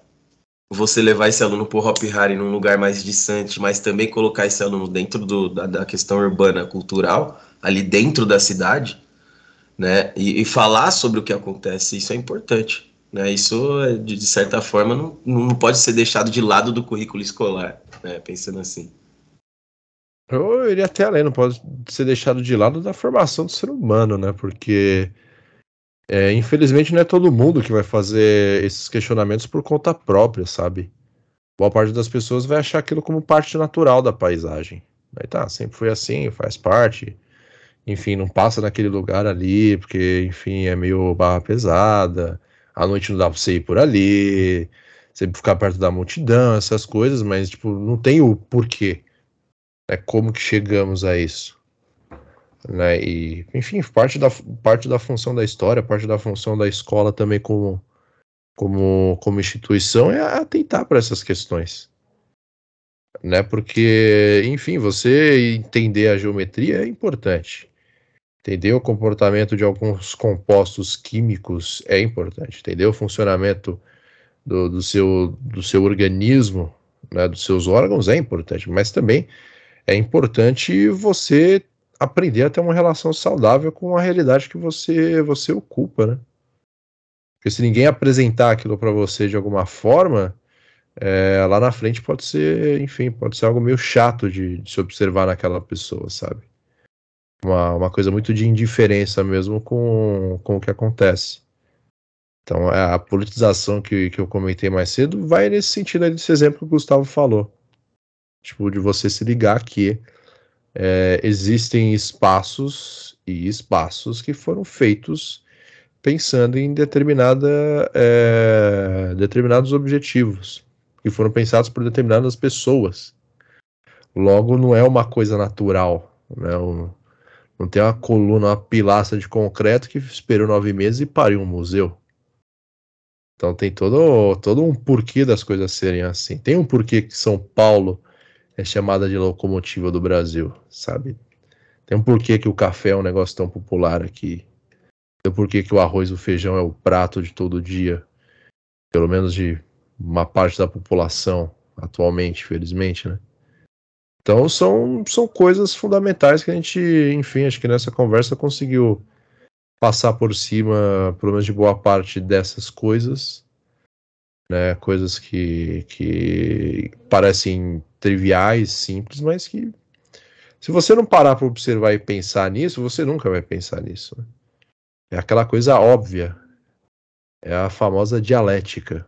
você levar esse aluno para o Hop Hari num lugar mais distante, mas também colocar esse aluno dentro do, da, da, questão urbana cultural, ali dentro da cidade, né? E, e, falar sobre o que acontece, isso é importante. Né? Isso, de, de certa forma, não, não pode ser deixado de lado do currículo escolar, né? pensando assim. Eu iria até além, não pode ser deixado de lado da formação do ser humano, né? Porque é, infelizmente não é todo mundo que vai fazer esses questionamentos por conta própria, sabe? Boa parte das pessoas vai achar aquilo como parte natural da paisagem. Aí tá, sempre foi assim, faz parte. Enfim, não passa naquele lugar ali, porque, enfim, é meio barra pesada. À noite não dá pra você ir por ali, sempre ficar perto da multidão, essas coisas, mas, tipo, não tem o porquê né, como que chegamos a isso. Né, e, enfim, parte da, parte da função da história, parte da função da escola também como, como, como instituição é atentar para essas questões. Né, porque, enfim, você entender a geometria é importante. Entender o comportamento de alguns compostos químicos é importante. Entender o funcionamento do, do, seu, do seu organismo, né, dos seus órgãos é importante, mas também é importante você aprender a ter uma relação saudável com a realidade que você você ocupa, né? Porque se ninguém apresentar aquilo para você de alguma forma, é, lá na frente pode ser, enfim, pode ser algo meio chato de, de se observar naquela pessoa, sabe? Uma, uma coisa muito de indiferença mesmo com, com o que acontece. Então, a politização que, que eu comentei mais cedo vai nesse sentido aí desse exemplo que o Gustavo falou. Tipo, de você se ligar que é, existem espaços e espaços que foram feitos pensando em determinada, é, determinados objetivos, que foram pensados por determinadas pessoas. Logo, não é uma coisa natural. Né? Não tem uma coluna, uma pilastra de concreto que esperou nove meses e pariu um museu. Então tem todo, todo um porquê das coisas serem assim. Tem um porquê que São Paulo é chamada de locomotiva do Brasil, sabe? Tem um porquê que o café é um negócio tão popular aqui. Tem um porquê que o arroz e o feijão é o prato de todo dia. Pelo menos de uma parte da população atualmente, felizmente, né? Então são, são coisas fundamentais que a gente, enfim, acho que nessa conversa conseguiu passar por cima, pelo menos de boa parte dessas coisas, né? Coisas que, que parecem triviais, simples, mas que se você não parar para observar e pensar nisso, você nunca vai pensar nisso. Né? É aquela coisa óbvia. É a famosa dialética.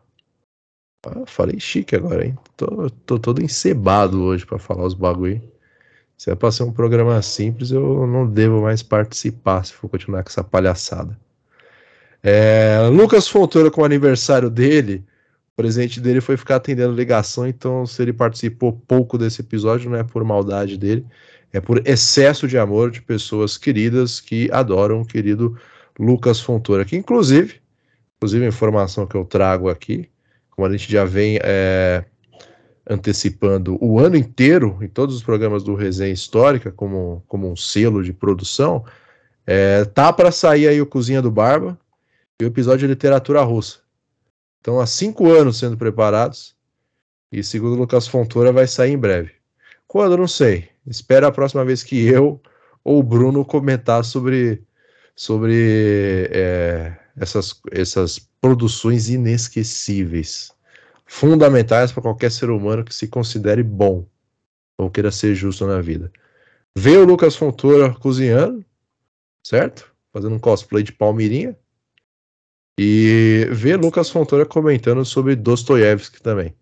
Ah, falei chique agora, hein? Tô, tô todo encebado hoje para falar os bagulho. Se é pra ser um programa simples, eu não devo mais participar se for continuar com essa palhaçada. É, Lucas Fontoura com o aniversário dele presente dele foi ficar atendendo ligação, então se ele participou pouco desse episódio, não é por maldade dele, é por excesso de amor de pessoas queridas que adoram o querido Lucas Fontoura, que inclusive, inclusive a informação que eu trago aqui, como a gente já vem é, antecipando o ano inteiro em todos os programas do Resenha Histórica, como, como um selo de produção, é, tá para sair aí o Cozinha do Barba e o episódio de Literatura Russa. Estão há cinco anos sendo preparados e, segundo o Lucas Fontoura, vai sair em breve. Quando? Não sei. Espero a próxima vez que eu ou o Bruno comentar sobre, sobre é, essas, essas produções inesquecíveis, fundamentais para qualquer ser humano que se considere bom ou queira ser justo na vida. Ver o Lucas Fontoura cozinhando, certo? Fazendo um cosplay de Palmirinha. E ver Lucas Fontoura comentando sobre Dostoiévski também.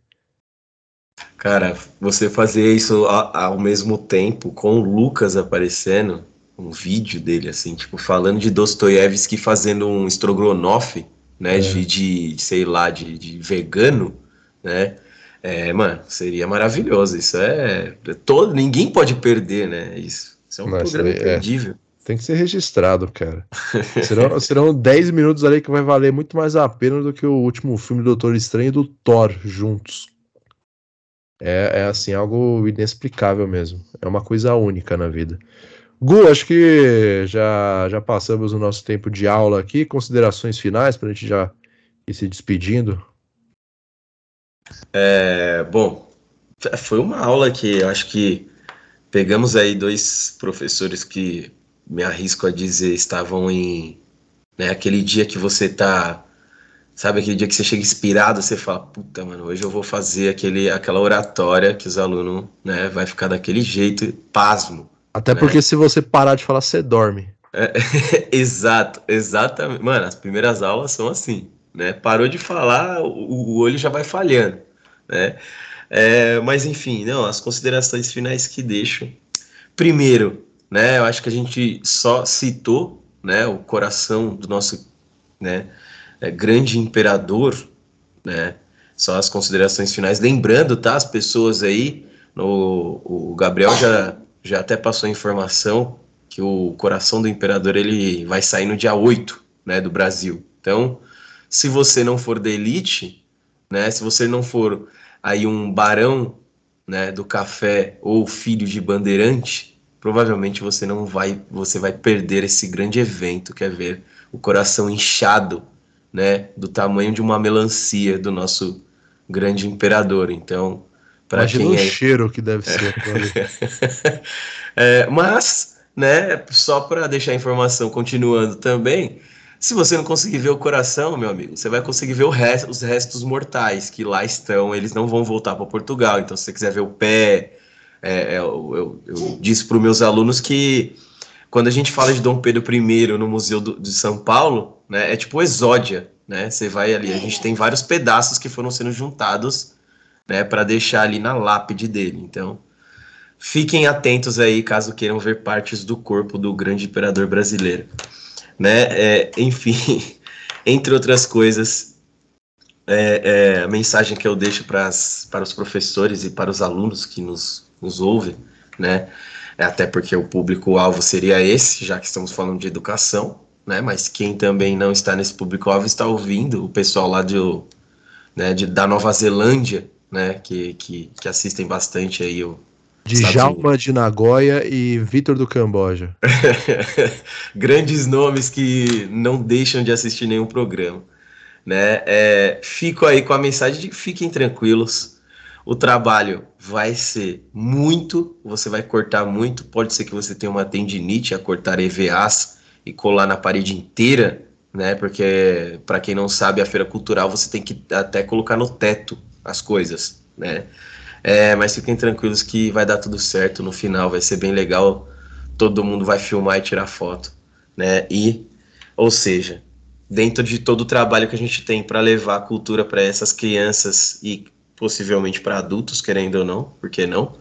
Cara, você fazer isso ao mesmo tempo com o Lucas aparecendo, um vídeo dele, assim, tipo, falando de Dostoiévski fazendo um strogonoff, né, é. de, de, sei lá, de, de vegano, né, é, mano, seria maravilhoso, isso é, todo, ninguém pode perder, né, isso, isso é um Mas, programa é, imperdível. Tem que ser registrado, cara. serão, serão 10 minutos ali que vai valer muito mais a pena do que o último filme do Doutor Estranho e do Thor juntos. É, é assim, algo inexplicável mesmo. É uma coisa única na vida. Gu, acho que já, já passamos o nosso tempo de aula aqui. Considerações finais para a gente já ir se despedindo. É, bom, foi uma aula que acho que pegamos aí dois professores que me arrisco a dizer estavam em né, aquele dia que você tá sabe aquele dia que você chega inspirado você fala puta mano hoje eu vou fazer aquele aquela oratória que os alunos né vai ficar daquele jeito pasmo até né? porque se você parar de falar, você dorme. É, exato, exatamente. Mano, as primeiras aulas são assim, né? Parou de falar, o, o olho já vai falhando, né? É, mas enfim, não, as considerações finais que deixo. Primeiro, né? Eu acho que a gente só citou, né? O coração do nosso, né? É, grande imperador, né? Só as considerações finais. Lembrando, tá? As pessoas aí, no, o Gabriel já já até passou a informação que o coração do imperador ele vai sair no dia 8, né, do Brasil. Então, se você não for da elite, né, se você não for aí um barão, né, do café ou filho de bandeirante, provavelmente você não vai, você vai perder esse grande evento que é ver o coração inchado, né, do tamanho de uma melancia do nosso grande imperador. Então, para quem o é... cheiro que deve ser. é, mas, né, só para deixar a informação continuando também, se você não conseguir ver o coração, meu amigo, você vai conseguir ver resto, os restos mortais que lá estão. Eles não vão voltar para Portugal. Então, se você quiser ver o pé, é, é eu, eu, eu disse para os meus alunos que quando a gente fala de Dom Pedro I no Museu do, de São Paulo, né, é tipo exódia, né? Você vai ali, a gente tem vários pedaços que foram sendo juntados né, para deixar ali na lápide dele. Então, fiquem atentos aí caso queiram ver partes do corpo do grande imperador brasileiro, né? É, enfim, entre outras coisas, é, é, a mensagem que eu deixo pras, para os professores e para os alunos que nos, nos ouvem, né? Até porque o público-alvo seria esse, já que estamos falando de educação, né? Mas quem também não está nesse público-alvo está ouvindo o pessoal lá de, né, de, da Nova Zelândia, né, que, que, que assistem bastante aí o Djalma de Nagoya e Vitor do Camboja. Grandes nomes que não deixam de assistir nenhum programa. Né? É, fico aí com a mensagem de que fiquem tranquilos. O trabalho vai ser muito, você vai cortar muito. Pode ser que você tenha uma tendinite a cortar EVAs e colar na parede inteira, né? Porque, para quem não sabe, a feira cultural você tem que até colocar no teto as coisas, né? É, mas fiquem tranquilos que vai dar tudo certo no final, vai ser bem legal. Todo mundo vai filmar e tirar foto, né? E, ou seja, dentro de todo o trabalho que a gente tem para levar a cultura para essas crianças e possivelmente para adultos, querendo ou não, por que não,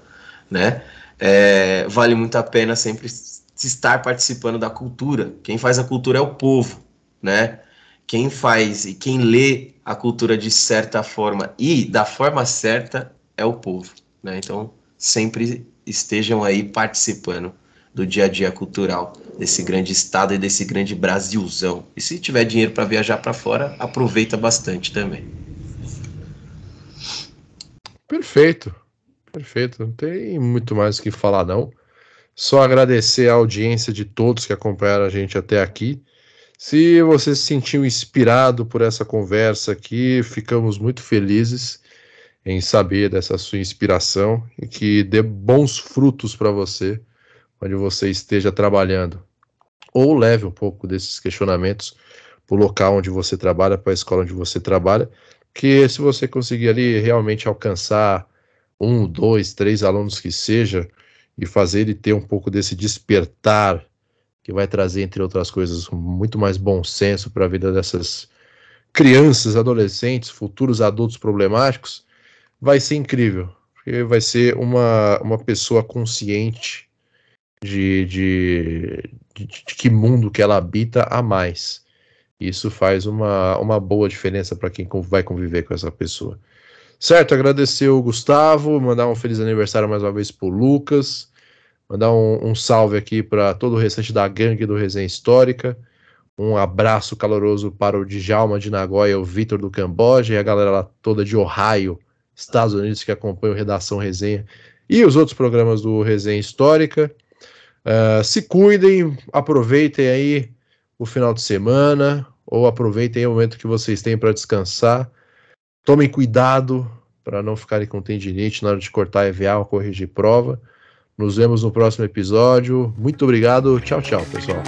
né? É, vale muito a pena sempre estar participando da cultura. Quem faz a cultura é o povo, né? Quem faz e quem lê a cultura de certa forma e da forma certa é o povo, né? Então, sempre estejam aí participando do dia a dia cultural desse grande estado e desse grande Brasilzão. E se tiver dinheiro para viajar para fora, aproveita bastante também. Perfeito. Perfeito. Não tem muito mais o que falar não. Só agradecer a audiência de todos que acompanharam a gente até aqui. Se você se sentiu inspirado por essa conversa aqui, ficamos muito felizes em saber dessa sua inspiração e que dê bons frutos para você, onde você esteja trabalhando. Ou leve um pouco desses questionamentos para o local onde você trabalha, para a escola onde você trabalha, que se você conseguir ali realmente alcançar um, dois, três alunos que seja, e fazer ele ter um pouco desse despertar que vai trazer, entre outras coisas, muito mais bom senso para a vida dessas crianças, adolescentes, futuros adultos problemáticos, vai ser incrível. Porque vai ser uma, uma pessoa consciente de, de, de, de que mundo que ela habita a mais. Isso faz uma, uma boa diferença para quem vai conviver com essa pessoa. Certo, agradecer o Gustavo, mandar um feliz aniversário mais uma vez pro Lucas. Mandar um, um salve aqui para todo o restante da gangue do Resenha Histórica. Um abraço caloroso para o Djalma de Nagoya, o Vitor do Camboja e a galera lá toda de Ohio, Estados Unidos, que acompanha o Redação Resenha e os outros programas do Resenha Histórica. Uh, se cuidem, aproveitem aí o final de semana ou aproveitem o momento que vocês têm para descansar. Tomem cuidado para não ficarem com tendinite na hora de cortar EVA ou corrigir prova. Nos vemos no próximo episódio. Muito obrigado. Tchau, tchau, pessoal.